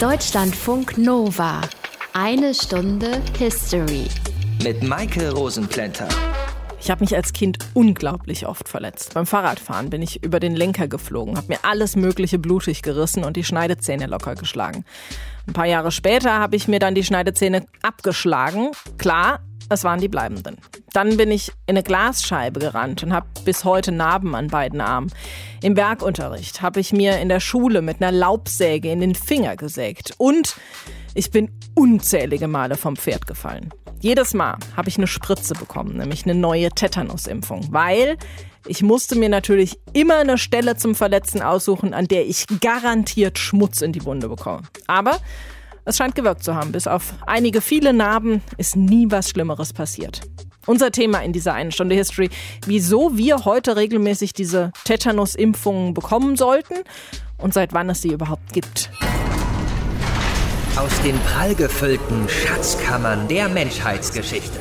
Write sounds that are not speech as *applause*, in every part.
Deutschlandfunk Nova. Eine Stunde History. Mit Maike Rosenplanter. Ich habe mich als Kind unglaublich oft verletzt. Beim Fahrradfahren bin ich über den Lenker geflogen, habe mir alles Mögliche blutig gerissen und die Schneidezähne locker geschlagen. Ein paar Jahre später habe ich mir dann die Schneidezähne abgeschlagen. Klar, es waren die bleibenden. Dann bin ich in eine Glasscheibe gerannt und habe bis heute Narben an beiden Armen. Im Bergunterricht habe ich mir in der Schule mit einer Laubsäge in den Finger gesägt. Und ich bin unzählige Male vom Pferd gefallen. Jedes Mal habe ich eine Spritze bekommen, nämlich eine neue Tetanusimpfung, weil ich musste mir natürlich immer eine Stelle zum Verletzen aussuchen, an der ich garantiert Schmutz in die Wunde bekomme. Aber es scheint gewirkt zu haben. Bis auf einige viele Narben ist nie was Schlimmeres passiert. Unser Thema in dieser einen Stunde History, wieso wir heute regelmäßig diese Tetanus-Impfungen bekommen sollten und seit wann es sie überhaupt gibt. Aus den prallgefüllten Schatzkammern der Menschheitsgeschichte.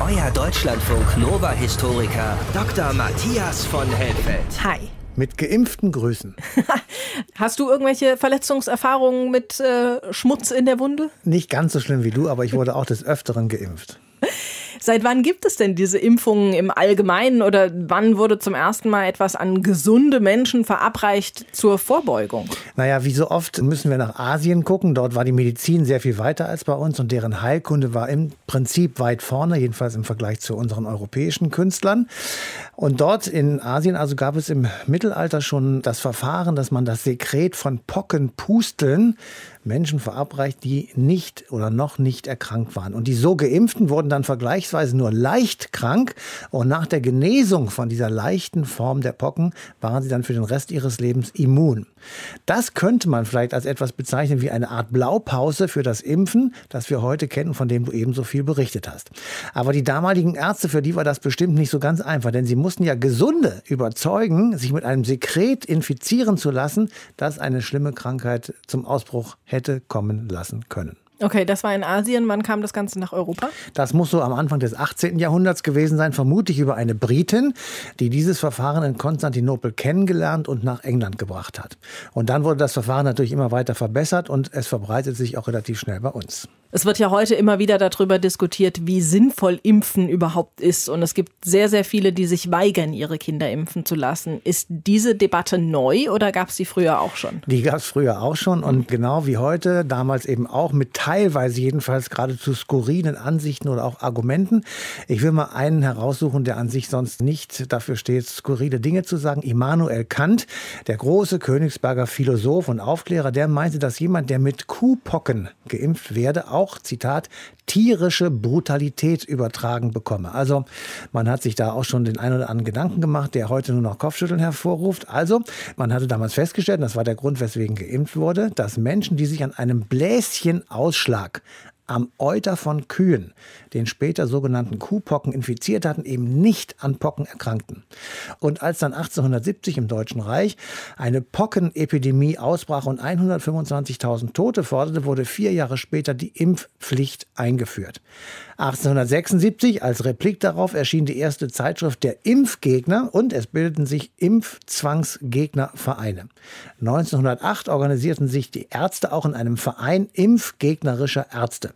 Euer Deutschlandfunk Nova-Historiker Dr. Matthias von Helfeld. Hi. Mit geimpften Grüßen. *laughs* Hast du irgendwelche Verletzungserfahrungen mit äh, Schmutz in der Wunde? Nicht ganz so schlimm wie du, aber ich wurde auch des Öfteren geimpft. Seit wann gibt es denn diese Impfungen im Allgemeinen oder wann wurde zum ersten Mal etwas an gesunde Menschen verabreicht zur Vorbeugung? Naja, wie so oft müssen wir nach Asien gucken. Dort war die Medizin sehr viel weiter als bei uns und deren Heilkunde war im Prinzip weit vorne, jedenfalls im Vergleich zu unseren europäischen Künstlern. Und dort in Asien also gab es im Mittelalter schon das Verfahren, dass man das Sekret von Pockenpusteln Menschen verabreicht, die nicht oder noch nicht erkrankt waren. Und die so geimpften wurden dann vergleichsweise nur leicht krank. Und nach der Genesung von dieser leichten Form der Pocken waren sie dann für den Rest ihres Lebens immun. Das könnte man vielleicht als etwas bezeichnen wie eine Art Blaupause für das Impfen, das wir heute kennen, von dem du eben so viel berichtet hast. Aber die damaligen Ärzte, für die war das bestimmt nicht so ganz einfach, denn sie mussten ja Gesunde überzeugen, sich mit einem Sekret infizieren zu lassen, das eine schlimme Krankheit zum Ausbruch hätte kommen lassen können. Okay, das war in Asien. Wann kam das Ganze nach Europa? Das muss so am Anfang des 18. Jahrhunderts gewesen sein, vermutlich über eine Britin, die dieses Verfahren in Konstantinopel kennengelernt und nach England gebracht hat. Und dann wurde das Verfahren natürlich immer weiter verbessert und es verbreitet sich auch relativ schnell bei uns. Es wird ja heute immer wieder darüber diskutiert, wie sinnvoll Impfen überhaupt ist. Und es gibt sehr, sehr viele, die sich weigern, ihre Kinder impfen zu lassen. Ist diese Debatte neu oder gab es die früher auch schon? Die gab es früher auch schon und genau wie heute, damals eben auch mit teilweise jedenfalls geradezu skurrilen Ansichten oder auch Argumenten. Ich will mal einen heraussuchen, der an sich sonst nicht dafür steht, skurrile Dinge zu sagen. Immanuel Kant, der große Königsberger Philosoph und Aufklärer, der meinte, dass jemand, der mit Kuhpocken geimpft werde, auch, Zitat, tierische Brutalität übertragen bekomme. Also man hat sich da auch schon den einen oder anderen Gedanken gemacht, der heute nur noch Kopfschütteln hervorruft. Also man hatte damals festgestellt, das war der Grund, weswegen geimpft wurde, dass Menschen, die sich an einem Bläschenausschlag am Euter von Kühen, den später sogenannten Kuhpocken infiziert hatten, eben nicht an Pocken erkrankten. Und als dann 1870 im Deutschen Reich eine Pockenepidemie ausbrach und 125.000 Tote forderte, wurde vier Jahre später die Impfpflicht eingeführt. 1876 als Replik darauf erschien die erste Zeitschrift der Impfgegner und es bildeten sich Impfzwangsgegnervereine. 1908 organisierten sich die Ärzte auch in einem Verein impfgegnerischer Ärzte.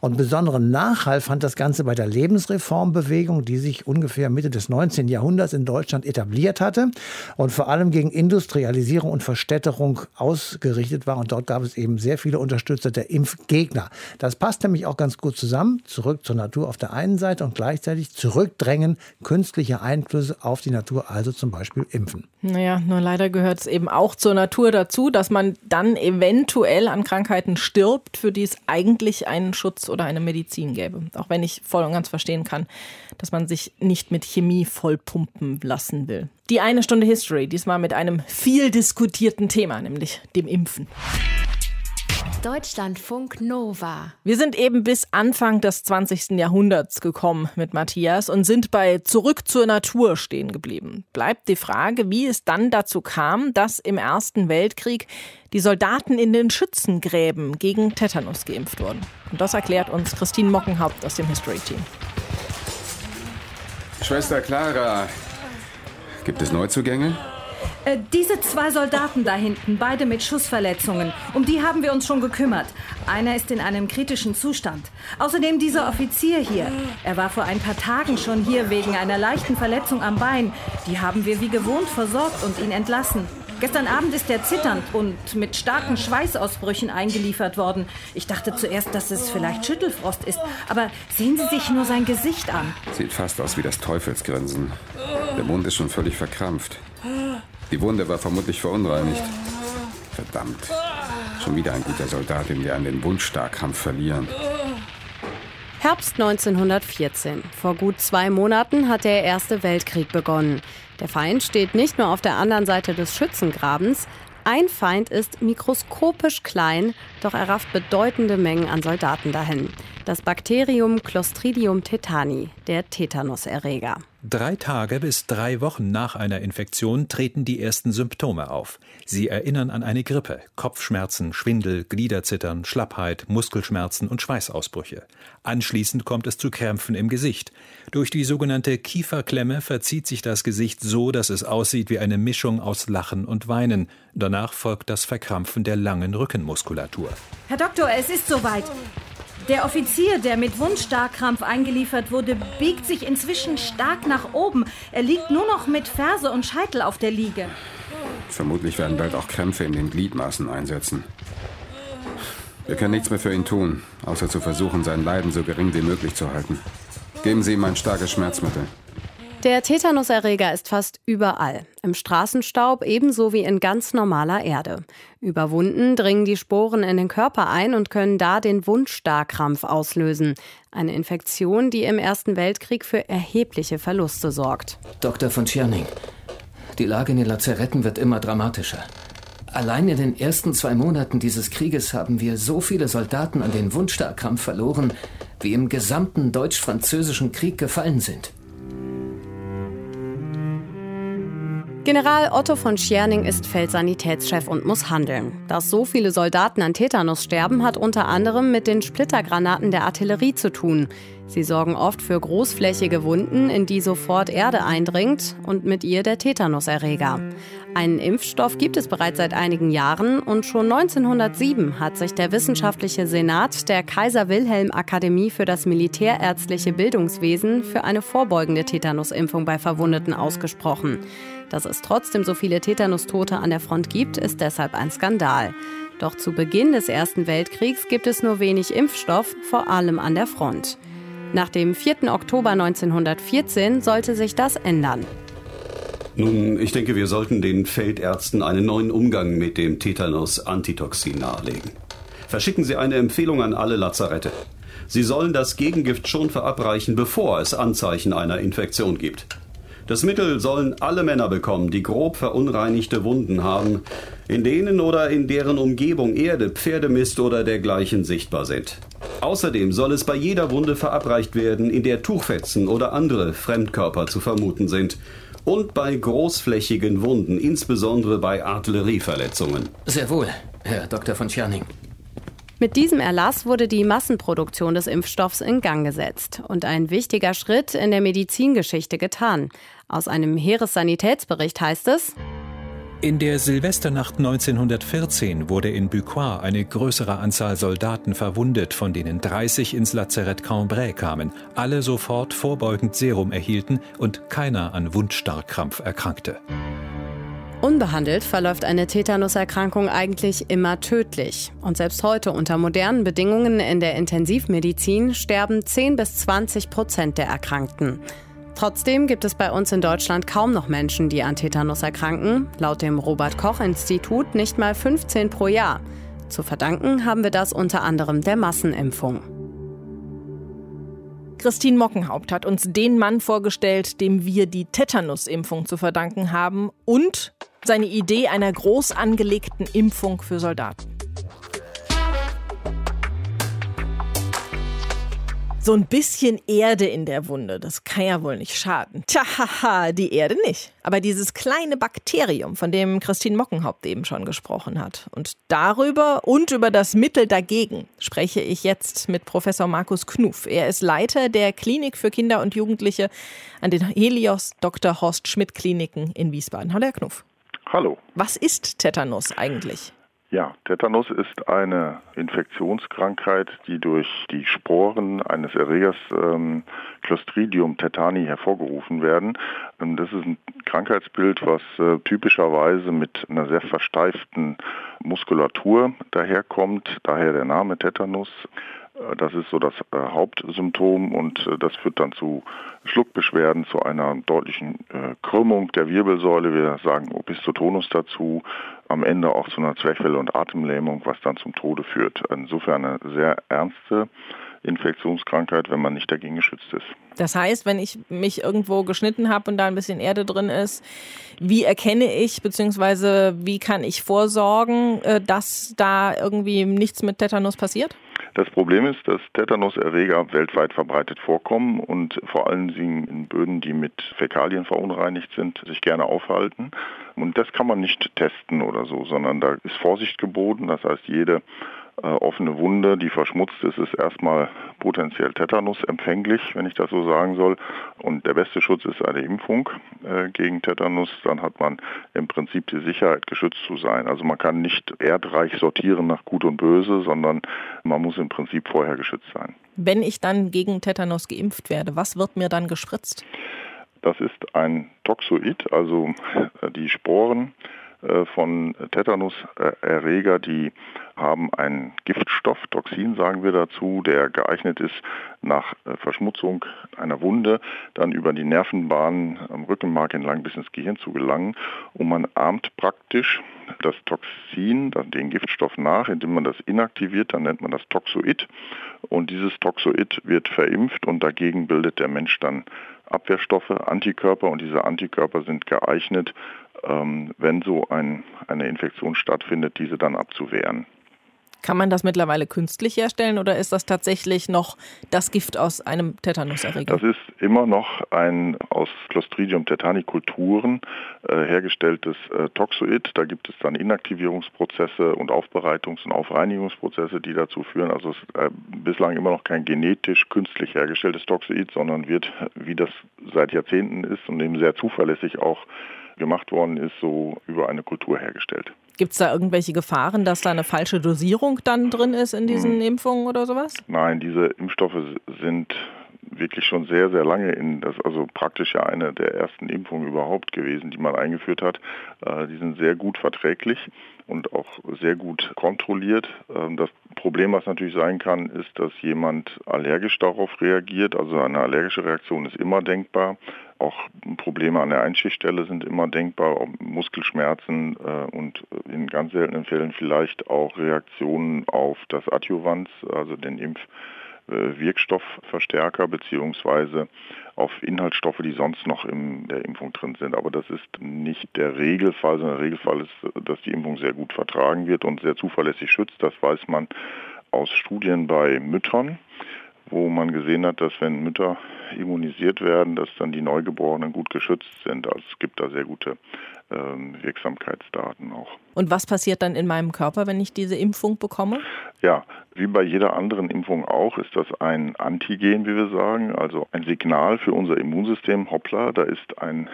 Und besonderen Nachhall fand das Ganze bei der Lebensreformbewegung, die sich ungefähr Mitte des 19. Jahrhunderts in Deutschland etabliert hatte und vor allem gegen Industrialisierung und Verstädterung ausgerichtet war. Und dort gab es eben sehr viele Unterstützer der Impfgegner. Das passt nämlich auch ganz gut zusammen. Zurück zur Natur auf der einen Seite und gleichzeitig zurückdrängen künstliche Einflüsse auf die Natur, also zum Beispiel Impfen. Naja, nur leider gehört es eben auch zur Natur dazu, dass man dann eventuell an Krankheiten stirbt, für die es eigentlich einen Schutz oder eine Medizin gäbe. Auch wenn ich voll und ganz verstehen kann, dass man sich nicht mit Chemie vollpumpen lassen will. Die eine Stunde History, diesmal mit einem viel diskutierten Thema, nämlich dem Impfen. Deutschlandfunk Nova. Wir sind eben bis Anfang des 20. Jahrhunderts gekommen mit Matthias und sind bei Zurück zur Natur stehen geblieben. Bleibt die Frage, wie es dann dazu kam, dass im Ersten Weltkrieg die Soldaten in den Schützengräben gegen Tetanus geimpft wurden. Und das erklärt uns Christine Mockenhaupt aus dem History Team. Schwester Clara, gibt es Neuzugänge? Äh, diese zwei Soldaten da hinten, beide mit Schussverletzungen, um die haben wir uns schon gekümmert. Einer ist in einem kritischen Zustand. Außerdem dieser Offizier hier. Er war vor ein paar Tagen schon hier wegen einer leichten Verletzung am Bein. Die haben wir wie gewohnt versorgt und ihn entlassen. Gestern Abend ist er zitternd und mit starken Schweißausbrüchen eingeliefert worden. Ich dachte zuerst, dass es vielleicht Schüttelfrost ist, aber sehen Sie sich nur sein Gesicht an. Sieht fast aus wie das Teufelsgrinsen. Der Mund ist schon völlig verkrampft. Die Wunde war vermutlich verunreinigt. Verdammt. Schon wieder ein guter Soldat, den wir an den Wundstarkrampf verlieren. Herbst 1914. Vor gut zwei Monaten hat der Erste Weltkrieg begonnen. Der Feind steht nicht nur auf der anderen Seite des Schützengrabens. Ein Feind ist mikroskopisch klein, doch er rafft bedeutende Mengen an Soldaten dahin. Das Bakterium Clostridium tetani, der Tetanuserreger. Drei Tage bis drei Wochen nach einer Infektion treten die ersten Symptome auf. Sie erinnern an eine Grippe, Kopfschmerzen, Schwindel, Gliederzittern, Schlappheit, Muskelschmerzen und Schweißausbrüche. Anschließend kommt es zu Krämpfen im Gesicht. Durch die sogenannte Kieferklemme verzieht sich das Gesicht so, dass es aussieht wie eine Mischung aus Lachen und Weinen. Danach folgt das Verkrampfen der langen Rückenmuskulatur. Herr Doktor, es ist soweit. Der Offizier, der mit Wundstarkrampf eingeliefert wurde, biegt sich inzwischen stark nach oben. Er liegt nur noch mit Ferse und Scheitel auf der Liege. Vermutlich werden bald auch Krämpfe in den Gliedmaßen einsetzen. Wir können nichts mehr für ihn tun, außer zu versuchen, sein Leiden so gering wie möglich zu halten. Geben Sie ihm ein starkes Schmerzmittel. Der Tetanuserreger ist fast überall. Im Straßenstaub ebenso wie in ganz normaler Erde. Über Wunden dringen die Sporen in den Körper ein und können da den Wundstarkrampf auslösen. Eine Infektion, die im Ersten Weltkrieg für erhebliche Verluste sorgt. Dr. von Tscherning, die Lage in den Lazaretten wird immer dramatischer. Allein in den ersten zwei Monaten dieses Krieges haben wir so viele Soldaten an den Wundstarkrampf verloren, wie im gesamten deutsch-französischen Krieg gefallen sind. General Otto von Scherning ist Feldsanitätschef und muss handeln. Dass so viele Soldaten an Tetanus sterben, hat unter anderem mit den Splittergranaten der Artillerie zu tun. Sie sorgen oft für großflächige Wunden, in die sofort Erde eindringt und mit ihr der Tetanuserreger. Einen Impfstoff gibt es bereits seit einigen Jahren und schon 1907 hat sich der wissenschaftliche Senat der Kaiser Wilhelm Akademie für das militärärztliche Bildungswesen für eine vorbeugende Tetanusimpfung bei Verwundeten ausgesprochen. Dass es trotzdem so viele Tetanustote an der Front gibt, ist deshalb ein Skandal. Doch zu Beginn des Ersten Weltkriegs gibt es nur wenig Impfstoff, vor allem an der Front. Nach dem 4. Oktober 1914 sollte sich das ändern. Nun, ich denke, wir sollten den Feldärzten einen neuen Umgang mit dem Tetanus-Antitoxin nahelegen. Verschicken Sie eine Empfehlung an alle Lazarette. Sie sollen das Gegengift schon verabreichen, bevor es Anzeichen einer Infektion gibt. Das Mittel sollen alle Männer bekommen, die grob verunreinigte Wunden haben, in denen oder in deren Umgebung Erde, Pferdemist oder dergleichen sichtbar sind. Außerdem soll es bei jeder Wunde verabreicht werden, in der Tuchfetzen oder andere Fremdkörper zu vermuten sind. Und bei großflächigen Wunden, insbesondere bei Artillerieverletzungen. Sehr wohl, Herr Dr. von Tscherning. Mit diesem Erlass wurde die Massenproduktion des Impfstoffs in Gang gesetzt und ein wichtiger Schritt in der Medizingeschichte getan. Aus einem Heeressanitätsbericht heißt es, in der Silvesternacht 1914 wurde in Bucois eine größere Anzahl Soldaten verwundet, von denen 30 ins Lazarett Cambrai kamen, alle sofort vorbeugend Serum erhielten und keiner an Wundstarkrampf erkrankte. Unbehandelt verläuft eine Tetanuserkrankung eigentlich immer tödlich. Und selbst heute unter modernen Bedingungen in der Intensivmedizin sterben 10 bis 20 Prozent der Erkrankten. Trotzdem gibt es bei uns in Deutschland kaum noch Menschen, die an Tetanus erkranken. Laut dem Robert Koch Institut nicht mal 15 pro Jahr. Zu verdanken haben wir das unter anderem der Massenimpfung. Christine Mockenhaupt hat uns den Mann vorgestellt, dem wir die Tetanusimpfung zu verdanken haben und seine Idee einer groß angelegten Impfung für Soldaten. So ein bisschen Erde in der Wunde, das kann ja wohl nicht schaden. Tja, die Erde nicht. Aber dieses kleine Bakterium, von dem Christine Mockenhaupt eben schon gesprochen hat. Und darüber und über das Mittel dagegen spreche ich jetzt mit Professor Markus Knuf. Er ist Leiter der Klinik für Kinder und Jugendliche an den Helios Dr. Horst Schmidt Kliniken in Wiesbaden. Hallo, Herr Knuf. Hallo. Was ist Tetanus eigentlich? Ja, Tetanus ist eine Infektionskrankheit, die durch die Sporen eines Erregers ähm, Clostridium tetani hervorgerufen werden. Ähm, das ist ein Krankheitsbild, was äh, typischerweise mit einer sehr versteiften Muskulatur daherkommt, daher der Name Tetanus. Äh, das ist so das äh, Hauptsymptom und äh, das führt dann zu Schluckbeschwerden, zu einer deutlichen Krümmung der Wirbelsäule. Wir sagen Opistotonus dazu, am Ende auch zu einer Zwerchfell- und Atemlähmung, was dann zum Tode führt. Insofern eine sehr ernste Infektionskrankheit, wenn man nicht dagegen geschützt ist. Das heißt, wenn ich mich irgendwo geschnitten habe und da ein bisschen Erde drin ist, wie erkenne ich bzw. wie kann ich vorsorgen, dass da irgendwie nichts mit Tetanus passiert? Das Problem ist, dass Tetanuserreger weltweit verbreitet vorkommen und vor allen Dingen in Böden, die mit Fäkalien verunreinigt sind, sich gerne aufhalten. Und das kann man nicht testen oder so, sondern da ist Vorsicht geboten. Das heißt, jede offene Wunde, die verschmutzt ist, ist erstmal potenziell Tetanus empfänglich, wenn ich das so sagen soll. Und der beste Schutz ist eine Impfung äh, gegen Tetanus. Dann hat man im Prinzip die Sicherheit, geschützt zu sein. Also man kann nicht erdreich sortieren nach Gut und Böse, sondern man muss im Prinzip vorher geschützt sein. Wenn ich dann gegen Tetanus geimpft werde, was wird mir dann gespritzt? Das ist ein Toxoid, also äh, die Sporen äh, von Tetanuserreger, die haben einen Giftstoff, Toxin sagen wir dazu, der geeignet ist, nach äh, Verschmutzung einer Wunde dann über die Nervenbahnen am Rückenmark entlang bis ins Gehirn zu gelangen. Und man ahmt praktisch das Toxin, den Giftstoff nach, indem man das inaktiviert, dann nennt man das Toxoid. Und dieses Toxoid wird verimpft und dagegen bildet der Mensch dann Abwehrstoffe, Antikörper und diese Antikörper sind geeignet, ähm, wenn so ein, eine Infektion stattfindet, diese dann abzuwehren. Kann man das mittlerweile künstlich herstellen oder ist das tatsächlich noch das Gift aus einem Tetanuserreger? Das ist immer noch ein aus Clostridium tetani Kulturen äh, hergestelltes äh, Toxoid. Da gibt es dann Inaktivierungsprozesse und Aufbereitungs- und Aufreinigungsprozesse, die dazu führen. Also es ist äh, bislang immer noch kein genetisch künstlich hergestelltes Toxoid, sondern wird, wie das seit Jahrzehnten ist und eben sehr zuverlässig auch gemacht worden ist, so über eine Kultur hergestellt. Gibt es da irgendwelche Gefahren, dass da eine falsche Dosierung dann drin ist in diesen hm. Impfungen oder sowas? Nein, diese Impfstoffe sind wirklich schon sehr, sehr lange in das, also praktisch ja eine der ersten Impfungen überhaupt gewesen, die man eingeführt hat. Äh, die sind sehr gut verträglich und auch sehr gut kontrolliert. Ähm, das Problem, was natürlich sein kann, ist, dass jemand allergisch darauf reagiert. Also eine allergische Reaktion ist immer denkbar. Auch Probleme an der Einschichtstelle sind immer denkbar, Muskelschmerzen äh, und in ganz seltenen Fällen vielleicht auch Reaktionen auf das Adjuvans, also den Impfwirkstoffverstärker beziehungsweise auf Inhaltsstoffe, die sonst noch in der Impfung drin sind. Aber das ist nicht der Regelfall, sondern der Regelfall ist, dass die Impfung sehr gut vertragen wird und sehr zuverlässig schützt. Das weiß man aus Studien bei Müttern wo man gesehen hat, dass wenn Mütter immunisiert werden, dass dann die Neugeborenen gut geschützt sind. Also es gibt da sehr gute ähm, Wirksamkeitsdaten auch. Und was passiert dann in meinem Körper, wenn ich diese Impfung bekomme? Ja, wie bei jeder anderen Impfung auch, ist das ein Antigen, wie wir sagen, also ein Signal für unser Immunsystem. Hoppla, da ist ein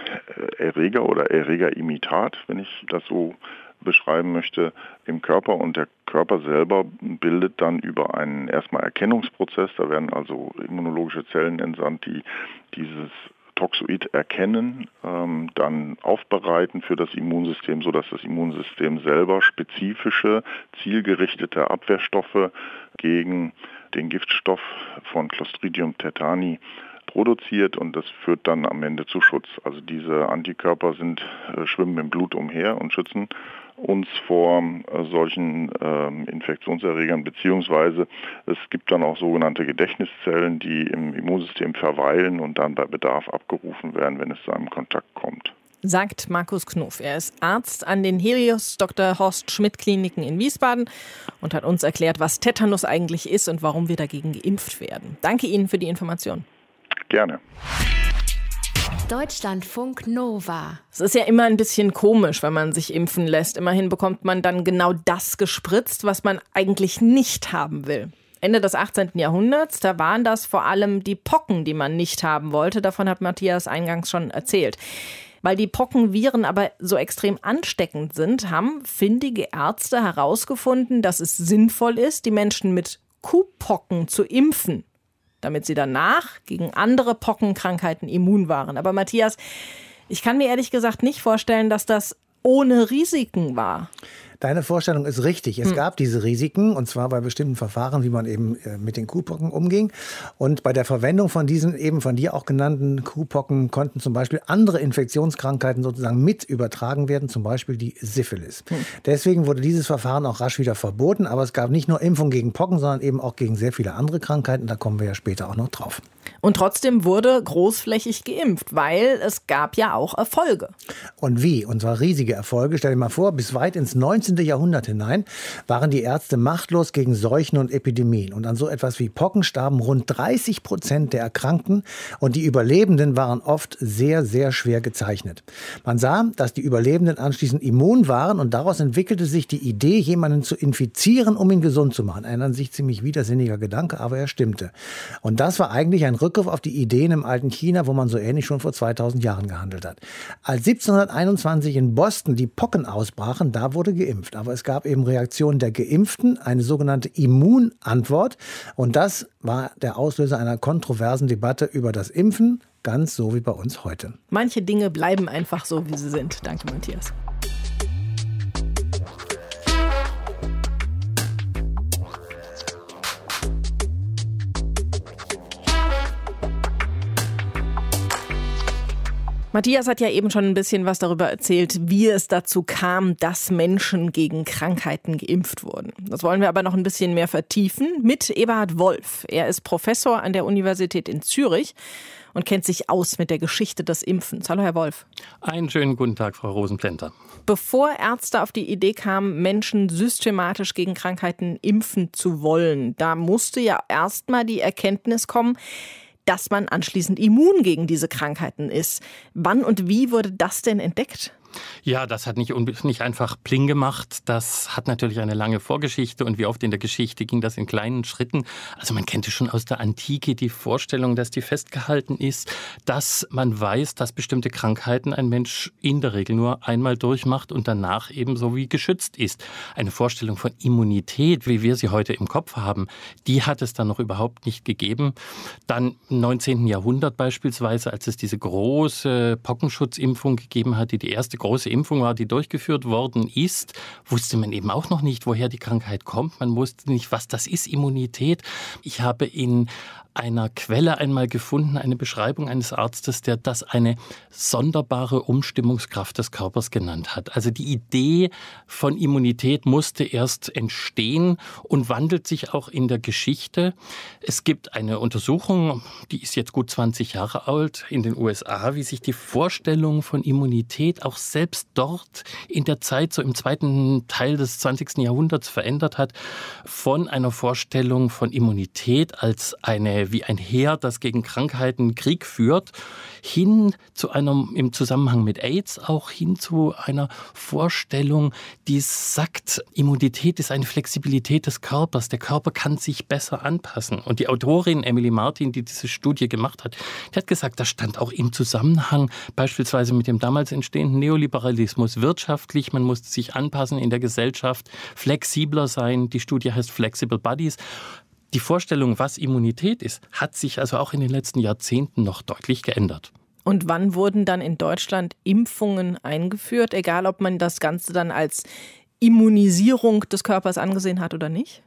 äh, Erreger oder Erregerimitat, wenn ich das so beschreiben möchte, im Körper und der Körper selber bildet dann über einen erstmal Erkennungsprozess, da werden also immunologische Zellen entsandt, die dieses Toxoid erkennen, ähm, dann aufbereiten für das Immunsystem, sodass das Immunsystem selber spezifische, zielgerichtete Abwehrstoffe gegen den Giftstoff von Clostridium tetani produziert und das führt dann am Ende zu Schutz. Also diese Antikörper sind, äh, schwimmen im Blut umher und schützen uns vor äh, solchen äh, Infektionserregern, beziehungsweise es gibt dann auch sogenannte Gedächtniszellen, die im Immunsystem verweilen und dann bei Bedarf abgerufen werden, wenn es zu einem Kontakt kommt. Sagt Markus Knof. Er ist Arzt an den Helios Dr. Horst Schmidt Kliniken in Wiesbaden und hat uns erklärt, was Tetanus eigentlich ist und warum wir dagegen geimpft werden. Danke Ihnen für die Information. Gerne. Deutschlandfunk Nova. Es ist ja immer ein bisschen komisch, wenn man sich impfen lässt. Immerhin bekommt man dann genau das gespritzt, was man eigentlich nicht haben will. Ende des 18. Jahrhunderts, da waren das vor allem die Pocken, die man nicht haben wollte. Davon hat Matthias eingangs schon erzählt. Weil die Pockenviren aber so extrem ansteckend sind, haben findige Ärzte herausgefunden, dass es sinnvoll ist, die Menschen mit Kuhpocken zu impfen, damit sie danach gegen andere Pockenkrankheiten immun waren. Aber Matthias, ich kann mir ehrlich gesagt nicht vorstellen, dass das ohne Risiken war. Deine Vorstellung ist richtig. Es hm. gab diese Risiken, und zwar bei bestimmten Verfahren, wie man eben äh, mit den Kuhpocken umging. Und bei der Verwendung von diesen eben von dir auch genannten Kuhpocken konnten zum Beispiel andere Infektionskrankheiten sozusagen mit übertragen werden, zum Beispiel die Syphilis. Hm. Deswegen wurde dieses Verfahren auch rasch wieder verboten, aber es gab nicht nur Impfung gegen Pocken, sondern eben auch gegen sehr viele andere Krankheiten. Da kommen wir ja später auch noch drauf. Und trotzdem wurde großflächig geimpft, weil es gab ja auch Erfolge. Und wie? Und zwar riesige Erfolge. Stell dir mal vor, bis weit ins 19. Jahrhundert hinein waren die Ärzte machtlos gegen Seuchen und Epidemien. Und an so etwas wie Pocken starben rund 30 Prozent der Erkrankten und die Überlebenden waren oft sehr, sehr schwer gezeichnet. Man sah, dass die Überlebenden anschließend immun waren und daraus entwickelte sich die Idee, jemanden zu infizieren, um ihn gesund zu machen. Ein an sich ziemlich widersinniger Gedanke, aber er stimmte. Und das war eigentlich ein Rückgriff auf die Ideen im alten China, wo man so ähnlich schon vor 2000 Jahren gehandelt hat. Als 1721 in Boston die Pocken ausbrachen, da wurde geimpft. Aber es gab eben Reaktionen der Geimpften, eine sogenannte Immunantwort. Und das war der Auslöser einer kontroversen Debatte über das Impfen, ganz so wie bei uns heute. Manche Dinge bleiben einfach so, wie sie sind. Danke, Matthias. Matthias hat ja eben schon ein bisschen was darüber erzählt, wie es dazu kam, dass Menschen gegen Krankheiten geimpft wurden. Das wollen wir aber noch ein bisschen mehr vertiefen mit Eberhard Wolf. Er ist Professor an der Universität in Zürich und kennt sich aus mit der Geschichte des Impfens. Hallo, Herr Wolf. Einen schönen guten Tag, Frau Rosenplenter. Bevor Ärzte auf die Idee kamen, Menschen systematisch gegen Krankheiten impfen zu wollen, da musste ja erstmal die Erkenntnis kommen, dass man anschließend immun gegen diese Krankheiten ist. Wann und wie wurde das denn entdeckt? Ja, das hat nicht, nicht einfach Pling gemacht. Das hat natürlich eine lange Vorgeschichte und wie oft in der Geschichte ging das in kleinen Schritten. Also man kennt es schon aus der Antike die Vorstellung, dass die festgehalten ist, dass man weiß, dass bestimmte Krankheiten ein Mensch in der Regel nur einmal durchmacht und danach ebenso wie geschützt ist. Eine Vorstellung von Immunität, wie wir sie heute im Kopf haben, die hat es dann noch überhaupt nicht gegeben. Dann im 19. Jahrhundert beispielsweise, als es diese große Pockenschutzimpfung gegeben hat, die die erste große Impfung war, die durchgeführt worden ist, wusste man eben auch noch nicht, woher die Krankheit kommt. Man wusste nicht, was das ist, Immunität. Ich habe in einer Quelle einmal gefunden, eine Beschreibung eines Arztes, der das eine sonderbare Umstimmungskraft des Körpers genannt hat. Also die Idee von Immunität musste erst entstehen und wandelt sich auch in der Geschichte. Es gibt eine Untersuchung, die ist jetzt gut 20 Jahre alt in den USA, wie sich die Vorstellung von Immunität auch selbst dort in der Zeit, so im zweiten Teil des 20. Jahrhunderts verändert hat, von einer Vorstellung von Immunität als eine wie ein Heer, das gegen Krankheiten Krieg führt, hin zu einem, im Zusammenhang mit AIDS, auch hin zu einer Vorstellung, die sagt, Immunität ist eine Flexibilität des Körpers. Der Körper kann sich besser anpassen. Und die Autorin Emily Martin, die diese Studie gemacht hat, die hat gesagt, das stand auch im Zusammenhang beispielsweise mit dem damals entstehenden Neoliberalismus wirtschaftlich. Man musste sich anpassen in der Gesellschaft, flexibler sein. Die Studie heißt Flexible Bodies. Die Vorstellung, was Immunität ist, hat sich also auch in den letzten Jahrzehnten noch deutlich geändert. Und wann wurden dann in Deutschland Impfungen eingeführt, egal ob man das Ganze dann als Immunisierung des Körpers angesehen hat oder nicht?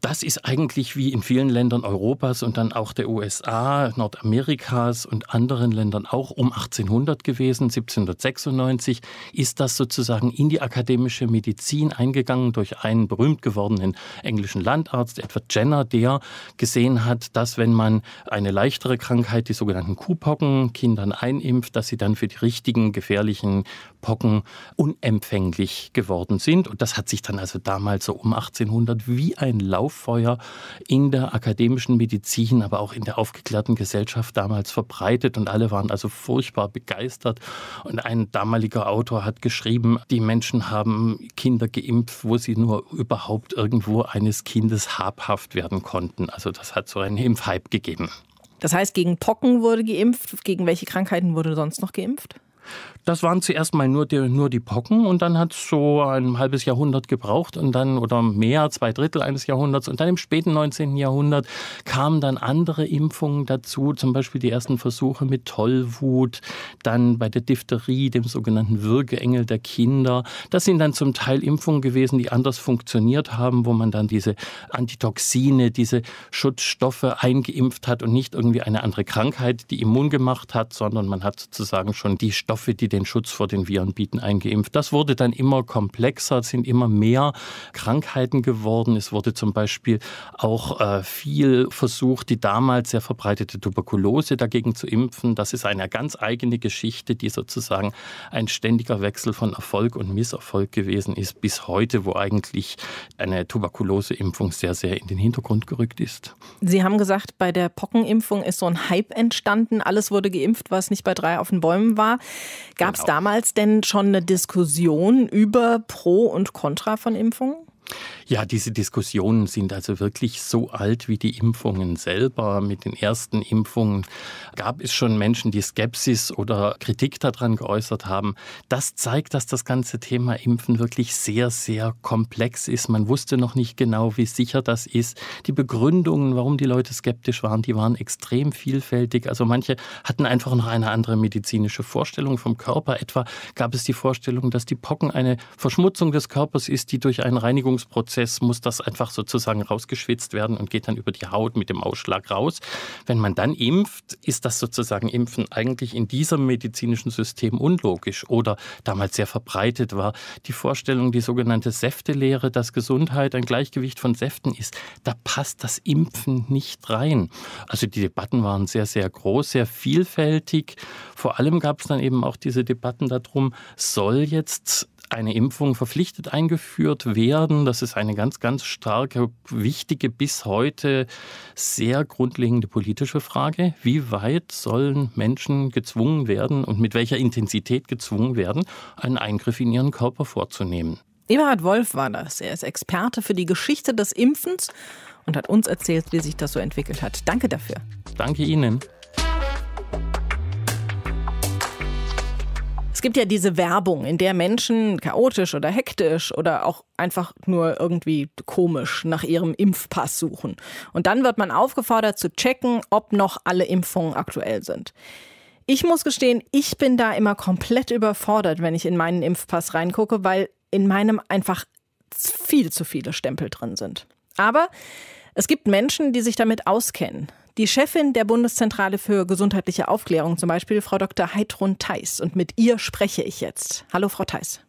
Das ist eigentlich wie in vielen Ländern Europas und dann auch der USA, Nordamerikas und anderen Ländern auch um 1800 gewesen. 1796 ist das sozusagen in die akademische Medizin eingegangen durch einen berühmt gewordenen englischen Landarzt, Edward Jenner, der gesehen hat, dass wenn man eine leichtere Krankheit, die sogenannten Kuhpocken, Kindern einimpft, dass sie dann für die richtigen gefährlichen Pocken unempfänglich geworden sind. Und das hat sich dann also damals so um 1800 wie ein Lauf Lauffeuer in der akademischen Medizin, aber auch in der aufgeklärten Gesellschaft damals verbreitet und alle waren also furchtbar begeistert. Und ein damaliger Autor hat geschrieben, die Menschen haben Kinder geimpft, wo sie nur überhaupt irgendwo eines Kindes habhaft werden konnten. Also das hat so einen Impfhype gegeben. Das heißt, gegen Pocken wurde geimpft. Gegen welche Krankheiten wurde sonst noch geimpft? Das waren zuerst mal nur die, nur die Pocken und dann hat es so ein halbes Jahrhundert gebraucht und dann oder mehr, zwei Drittel eines Jahrhunderts und dann im späten 19. Jahrhundert kamen dann andere Impfungen dazu, zum Beispiel die ersten Versuche mit Tollwut, dann bei der Diphtherie, dem sogenannten Würgeengel der Kinder. Das sind dann zum Teil Impfungen gewesen, die anders funktioniert haben, wo man dann diese Antitoxine, diese Schutzstoffe eingeimpft hat und nicht irgendwie eine andere Krankheit, die immun gemacht hat, sondern man hat sozusagen schon die Stoffe, die den Schutz vor den Viren bieten, eingeimpft. Das wurde dann immer komplexer, es sind immer mehr Krankheiten geworden. Es wurde zum Beispiel auch äh, viel versucht, die damals sehr verbreitete Tuberkulose dagegen zu impfen. Das ist eine ganz eigene Geschichte, die sozusagen ein ständiger Wechsel von Erfolg und Misserfolg gewesen ist, bis heute, wo eigentlich eine Tuberkuloseimpfung sehr, sehr in den Hintergrund gerückt ist. Sie haben gesagt, bei der Pockenimpfung ist so ein Hype entstanden. Alles wurde geimpft, was nicht bei drei auf den Bäumen war. Gab es genau. damals denn schon eine Diskussion über Pro und Contra von Impfungen? Ja, diese Diskussionen sind also wirklich so alt wie die Impfungen selber. Mit den ersten Impfungen gab es schon Menschen, die Skepsis oder Kritik daran geäußert haben. Das zeigt, dass das ganze Thema Impfen wirklich sehr, sehr komplex ist. Man wusste noch nicht genau, wie sicher das ist. Die Begründungen, warum die Leute skeptisch waren, die waren extrem vielfältig. Also manche hatten einfach noch eine andere medizinische Vorstellung vom Körper. Etwa gab es die Vorstellung, dass die Pocken eine Verschmutzung des Körpers ist, die durch einen Reinigungsprozess Prozess muss das einfach sozusagen rausgeschwitzt werden und geht dann über die Haut mit dem Ausschlag raus. Wenn man dann impft, ist das sozusagen Impfen eigentlich in diesem medizinischen System unlogisch oder damals sehr verbreitet war die Vorstellung, die sogenannte Säftelehre, dass Gesundheit ein Gleichgewicht von Säften ist. Da passt das Impfen nicht rein. Also die Debatten waren sehr, sehr groß, sehr vielfältig. Vor allem gab es dann eben auch diese Debatten darum, soll jetzt eine Impfung verpflichtet eingeführt werden. Das ist eine ganz, ganz starke, wichtige, bis heute sehr grundlegende politische Frage. Wie weit sollen Menschen gezwungen werden und mit welcher Intensität gezwungen werden, einen Eingriff in ihren Körper vorzunehmen? Eberhard Wolf war das. Er ist Experte für die Geschichte des Impfens und hat uns erzählt, wie sich das so entwickelt hat. Danke dafür. Danke Ihnen. Es gibt ja diese Werbung, in der Menschen chaotisch oder hektisch oder auch einfach nur irgendwie komisch nach ihrem Impfpass suchen. Und dann wird man aufgefordert zu checken, ob noch alle Impfungen aktuell sind. Ich muss gestehen, ich bin da immer komplett überfordert, wenn ich in meinen Impfpass reingucke, weil in meinem einfach viel zu viele Stempel drin sind. Aber es gibt Menschen, die sich damit auskennen. Die Chefin der Bundeszentrale für gesundheitliche Aufklärung, zum Beispiel Frau Dr. Heidrun Theis. Und mit ihr spreche ich jetzt. Hallo, Frau Theis.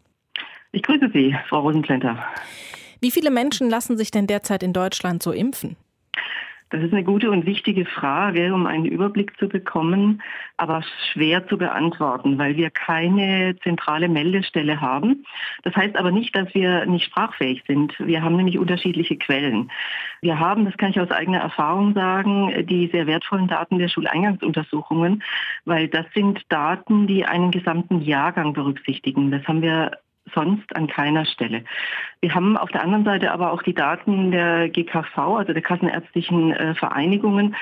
Ich grüße Sie, Frau Rosenklenter. Wie viele Menschen lassen sich denn derzeit in Deutschland so impfen? Das ist eine gute und wichtige Frage, um einen Überblick zu bekommen, aber schwer zu beantworten, weil wir keine zentrale Meldestelle haben. Das heißt aber nicht, dass wir nicht sprachfähig sind. Wir haben nämlich unterschiedliche Quellen. Wir haben, das kann ich aus eigener Erfahrung sagen, die sehr wertvollen Daten der Schuleingangsuntersuchungen, weil das sind Daten, die einen gesamten Jahrgang berücksichtigen. Das haben wir sonst an keiner Stelle. Wir haben auf der anderen Seite aber auch die Daten der GKV, also der Kassenärztlichen äh, Vereinigungen,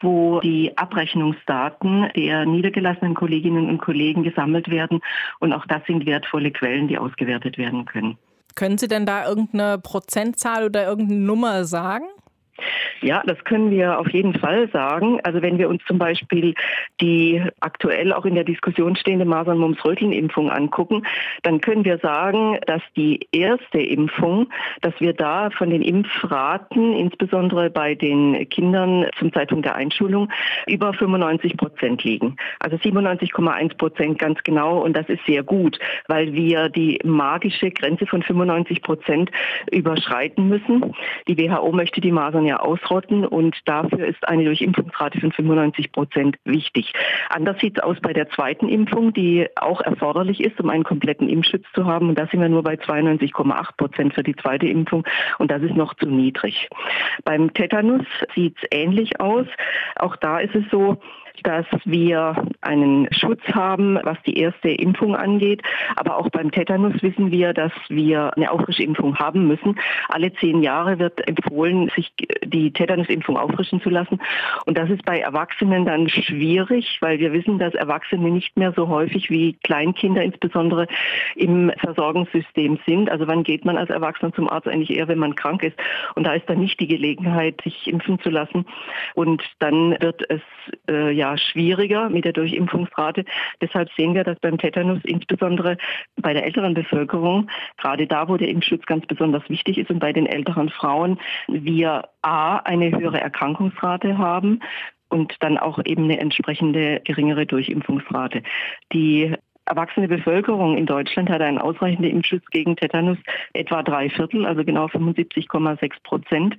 wo die Abrechnungsdaten der niedergelassenen Kolleginnen und Kollegen gesammelt werden. Und auch das sind wertvolle Quellen, die ausgewertet werden können. Können Sie denn da irgendeine Prozentzahl oder irgendeine Nummer sagen? Ja, das können wir auf jeden Fall sagen. Also wenn wir uns zum Beispiel die aktuell auch in der Diskussion stehende Masern-Mumps-Röteln-Impfung angucken, dann können wir sagen, dass die erste Impfung, dass wir da von den Impfraten, insbesondere bei den Kindern zum Zeitpunkt der Einschulung, über 95 Prozent liegen. Also 97,1 Prozent ganz genau und das ist sehr gut, weil wir die magische Grenze von 95 Prozent überschreiten müssen. Die WHO möchte die Masern ja ausrotten und dafür ist eine Durchimpfungsrate von 95 Prozent wichtig. Anders sieht es aus bei der zweiten Impfung, die auch erforderlich ist, um einen kompletten Impfschutz zu haben. Und da sind wir nur bei 92,8 Prozent für die zweite Impfung und das ist noch zu niedrig. Beim Tetanus sieht es ähnlich aus. Auch da ist es so, dass wir einen Schutz haben, was die erste Impfung angeht. Aber auch beim Tetanus wissen wir, dass wir eine Auffrischimpfung haben müssen. Alle zehn Jahre wird empfohlen, sich die Tetanusimpfung auffrischen zu lassen. Und das ist bei Erwachsenen dann schwierig, weil wir wissen, dass Erwachsene nicht mehr so häufig wie Kleinkinder insbesondere im Versorgungssystem sind. Also wann geht man als Erwachsener zum Arzt eigentlich eher, wenn man krank ist? Und da ist dann nicht die Gelegenheit, sich impfen zu lassen. Und dann wird es äh, ja schwieriger mit der Durchimpfungsrate. Deshalb sehen wir, dass beim Tetanus insbesondere bei der älteren Bevölkerung, gerade da, wo der Impfschutz ganz besonders wichtig ist und bei den älteren Frauen, wir A, eine höhere Erkrankungsrate haben und dann auch eben eine entsprechende geringere Durchimpfungsrate. Die erwachsene Bevölkerung in Deutschland hat einen ausreichenden Impfschutz gegen Tetanus, etwa drei Viertel, also genau 75,6 Prozent.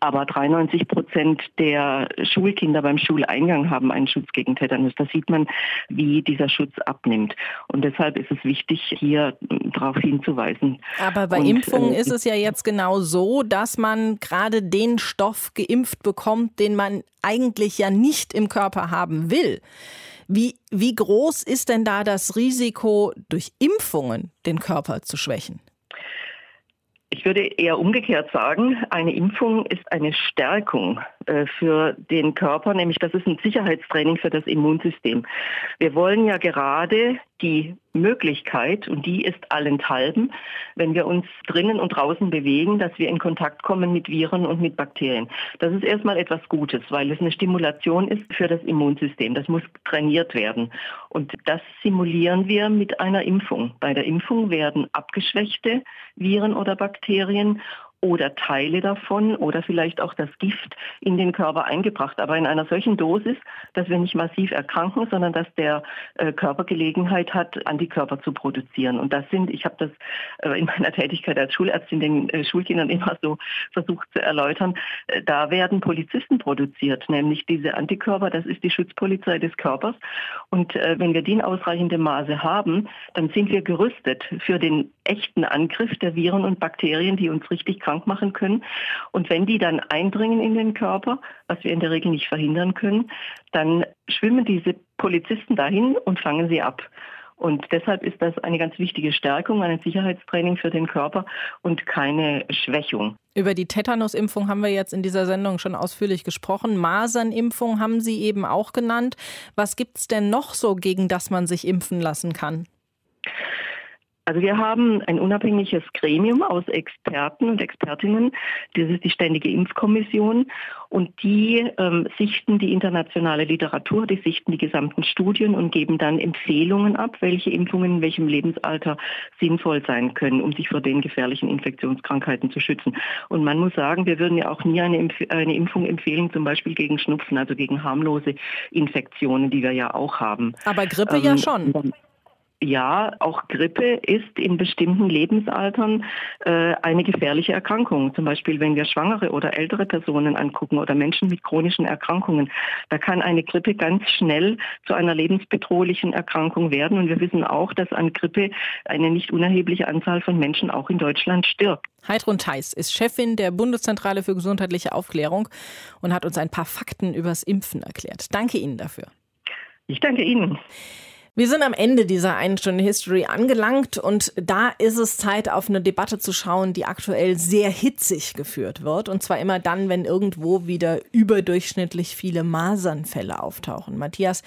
Aber 93 Prozent der Schulkinder beim Schuleingang haben einen Schutz gegen Tetanus. Da sieht man, wie dieser Schutz abnimmt. Und deshalb ist es wichtig, hier darauf hinzuweisen. Aber bei Und, Impfungen äh, ist es ja jetzt genau so, dass man gerade den Stoff geimpft bekommt, den man eigentlich ja nicht im Körper haben will. Wie, wie groß ist denn da das Risiko, durch Impfungen den Körper zu schwächen? Ich würde eher umgekehrt sagen, eine Impfung ist eine Stärkung äh, für den Körper, nämlich das ist ein Sicherheitstraining für das Immunsystem. Wir wollen ja gerade die Möglichkeit, und die ist allenthalben, wenn wir uns drinnen und draußen bewegen, dass wir in Kontakt kommen mit Viren und mit Bakterien. Das ist erstmal etwas Gutes, weil es eine Stimulation ist für das Immunsystem. Das muss trainiert werden. Und das simulieren wir mit einer Impfung. Bei der Impfung werden abgeschwächte Viren oder Bakterien Bakterien oder Teile davon oder vielleicht auch das Gift in den Körper eingebracht. Aber in einer solchen Dosis, dass wir nicht massiv erkranken, sondern dass der äh, Körper Gelegenheit hat, Antikörper zu produzieren. Und das sind, ich habe das äh, in meiner Tätigkeit als Schulärztin den äh, Schulkindern immer so versucht zu erläutern, da werden Polizisten produziert, nämlich diese Antikörper, das ist die Schutzpolizei des Körpers. Und wenn wir die in ausreichendem Maße haben, dann sind wir gerüstet für den echten Angriff der Viren und Bakterien, die uns richtig krank machen können. Und wenn die dann eindringen in den Körper, was wir in der Regel nicht verhindern können, dann schwimmen diese Polizisten dahin und fangen sie ab. Und deshalb ist das eine ganz wichtige Stärkung, ein Sicherheitstraining für den Körper und keine Schwächung. Über die Tetanusimpfung haben wir jetzt in dieser Sendung schon ausführlich gesprochen. Masernimpfung haben Sie eben auch genannt. Was gibt es denn noch so, gegen das man sich impfen lassen kann? Also wir haben ein unabhängiges Gremium aus Experten und Expertinnen. Das ist die Ständige Impfkommission. Und die ähm, sichten die internationale Literatur, die sichten die gesamten Studien und geben dann Empfehlungen ab, welche Impfungen in welchem Lebensalter sinnvoll sein können, um sich vor den gefährlichen Infektionskrankheiten zu schützen. Und man muss sagen, wir würden ja auch nie eine, Impf eine Impfung empfehlen, zum Beispiel gegen Schnupfen, also gegen harmlose Infektionen, die wir ja auch haben. Aber Grippe ähm, ja schon. Ja, auch Grippe ist in bestimmten Lebensaltern äh, eine gefährliche Erkrankung. Zum Beispiel, wenn wir schwangere oder ältere Personen angucken oder Menschen mit chronischen Erkrankungen, da kann eine Grippe ganz schnell zu einer lebensbedrohlichen Erkrankung werden. Und wir wissen auch, dass an Grippe eine nicht unerhebliche Anzahl von Menschen auch in Deutschland stirbt. Heidrun Theis ist Chefin der Bundeszentrale für gesundheitliche Aufklärung und hat uns ein paar Fakten übers Impfen erklärt. Danke Ihnen dafür. Ich danke Ihnen. Wir sind am Ende dieser einen Stunde History angelangt und da ist es Zeit, auf eine Debatte zu schauen, die aktuell sehr hitzig geführt wird. Und zwar immer dann, wenn irgendwo wieder überdurchschnittlich viele Masernfälle auftauchen. Matthias,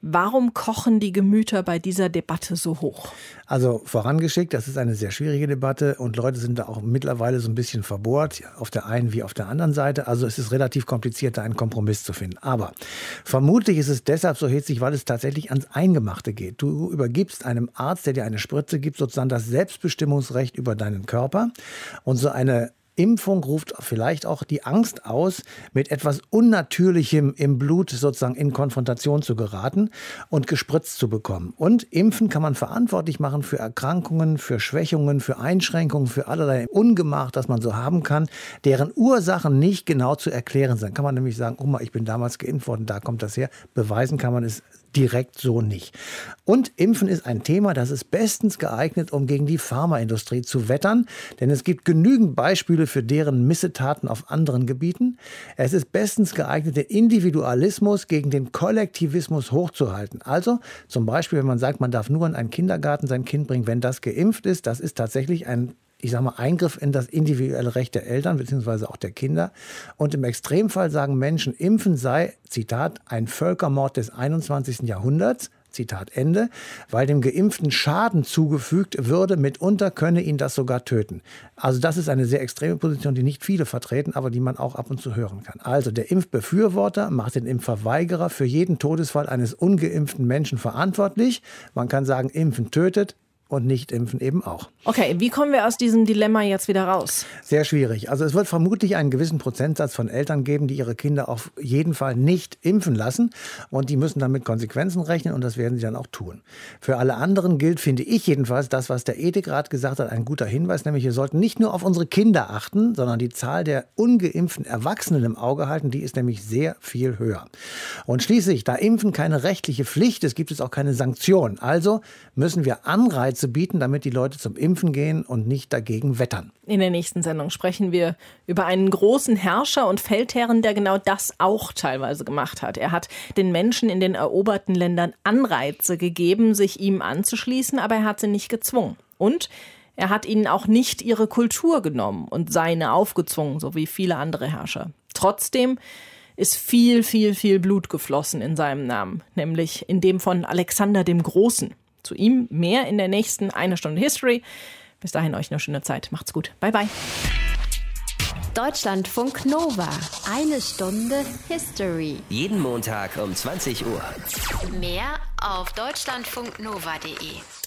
Warum kochen die Gemüter bei dieser Debatte so hoch? Also vorangeschickt, das ist eine sehr schwierige Debatte und Leute sind da auch mittlerweile so ein bisschen verbohrt, auf der einen wie auf der anderen Seite. Also es ist relativ kompliziert, da einen Kompromiss zu finden. Aber vermutlich ist es deshalb so hitzig, weil es tatsächlich ans Eingemachte geht. Du übergibst einem Arzt, der dir eine Spritze gibt, sozusagen das Selbstbestimmungsrecht über deinen Körper. Und so eine Impfung ruft vielleicht auch die Angst aus, mit etwas Unnatürlichem im Blut sozusagen in Konfrontation zu geraten und gespritzt zu bekommen. Und Impfen kann man verantwortlich machen für Erkrankungen, für Schwächungen, für Einschränkungen, für allerlei Ungemach, das man so haben kann, deren Ursachen nicht genau zu erklären sind. Kann man nämlich sagen, oh mal, ich bin damals geimpft worden, da kommt das her. Beweisen kann man es direkt so nicht. Und Impfen ist ein Thema, das ist bestens geeignet, um gegen die Pharmaindustrie zu wettern, denn es gibt genügend Beispiele für deren Missetaten auf anderen Gebieten. Es ist bestens geeignet, den Individualismus gegen den Kollektivismus hochzuhalten. Also zum Beispiel, wenn man sagt, man darf nur in einen Kindergarten sein Kind bringen, wenn das geimpft ist, das ist tatsächlich ein ich sage mal, Eingriff in das individuelle Recht der Eltern bzw. auch der Kinder. Und im Extremfall sagen Menschen, Impfen sei, Zitat, ein Völkermord des 21. Jahrhunderts. Zitat Ende, weil dem Geimpften Schaden zugefügt würde, mitunter könne ihn das sogar töten. Also das ist eine sehr extreme Position, die nicht viele vertreten, aber die man auch ab und zu hören kann. Also der Impfbefürworter macht den Impfverweigerer für jeden Todesfall eines ungeimpften Menschen verantwortlich. Man kann sagen, Impfen tötet, und nicht impfen eben auch. Okay, wie kommen wir aus diesem Dilemma jetzt wieder raus? Sehr schwierig. Also es wird vermutlich einen gewissen Prozentsatz von Eltern geben, die ihre Kinder auf jeden Fall nicht impfen lassen und die müssen dann mit Konsequenzen rechnen und das werden sie dann auch tun. Für alle anderen gilt, finde ich jedenfalls, das, was der Ethikrat gesagt hat, ein guter Hinweis, nämlich wir sollten nicht nur auf unsere Kinder achten, sondern die Zahl der ungeimpften Erwachsenen im Auge halten, die ist nämlich sehr viel höher. Und schließlich, da Impfen keine rechtliche Pflicht ist, gibt es auch keine Sanktion. Also müssen wir Anreize zu bieten, damit die Leute zum Impfen gehen und nicht dagegen wettern. In der nächsten Sendung sprechen wir über einen großen Herrscher und Feldherren, der genau das auch teilweise gemacht hat. Er hat den Menschen in den eroberten Ländern Anreize gegeben, sich ihm anzuschließen, aber er hat sie nicht gezwungen. Und er hat ihnen auch nicht ihre Kultur genommen und seine aufgezwungen, so wie viele andere Herrscher. Trotzdem ist viel, viel, viel Blut geflossen in seinem Namen, nämlich in dem von Alexander dem Großen. Zu ihm mehr in der nächsten eine Stunde History. Bis dahin euch eine schöne Zeit. Macht's gut. Bye bye. Deutschlandfunk Nova. Eine Stunde History. Jeden Montag um 20 Uhr. Mehr auf deutschlandfunknova.de.